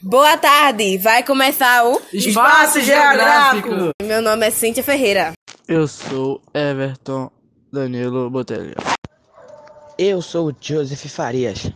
Boa tarde, vai começar o Espaço Geográfico. Meu nome é Cíntia Ferreira. Eu sou Everton Danilo Botelho. Eu sou o Joseph Farias.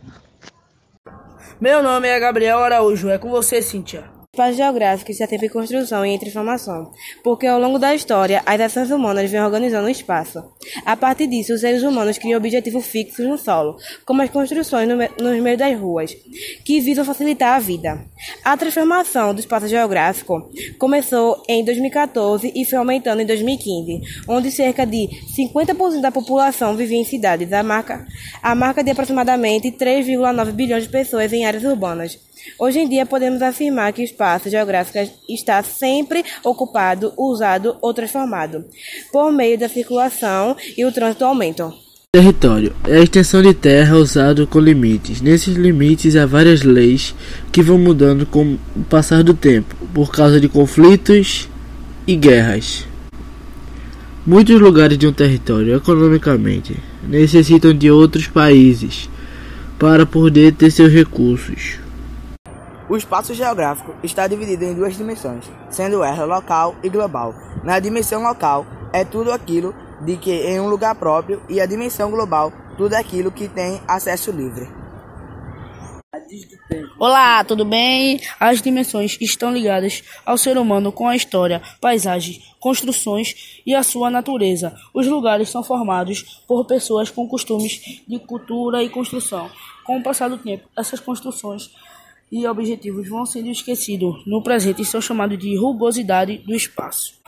Meu nome é Gabriel Araújo. É com você, Cíntia. Espaço geográfico está sempre em construção e em transformação, porque ao longo da história as ações humanas vêm organizando o espaço. A partir disso, os seres humanos criam objetivos fixos no solo, como as construções no, nos meios das ruas, que visam facilitar a vida. A transformação do espaço geográfico começou em 2014 e foi aumentando em 2015, onde cerca de 50% da população vivia em cidades, a marca, a marca de aproximadamente 3,9 bilhões de pessoas em áreas urbanas. Hoje em dia, podemos afirmar que o espaço geográfico está sempre ocupado, usado ou transformado, por meio da circulação e o trânsito aumentam. Território é a extensão de terra usado com limites. Nesses limites há várias leis que vão mudando com o passar do tempo, por causa de conflitos e guerras. Muitos lugares de um território, economicamente, necessitam de outros países para poder ter seus recursos. O espaço geográfico está dividido em duas dimensões, sendo ela local e global. Na dimensão local é tudo aquilo de que em um lugar próprio e a dimensão global tudo aquilo que tem acesso livre. Olá, tudo bem? As dimensões estão ligadas ao ser humano com a história, paisagens, construções e a sua natureza. Os lugares são formados por pessoas com costumes de cultura e construção. Com o passar do tempo, essas construções e objetivos vão sendo esquecidos no presente e são chamados de rugosidade do espaço.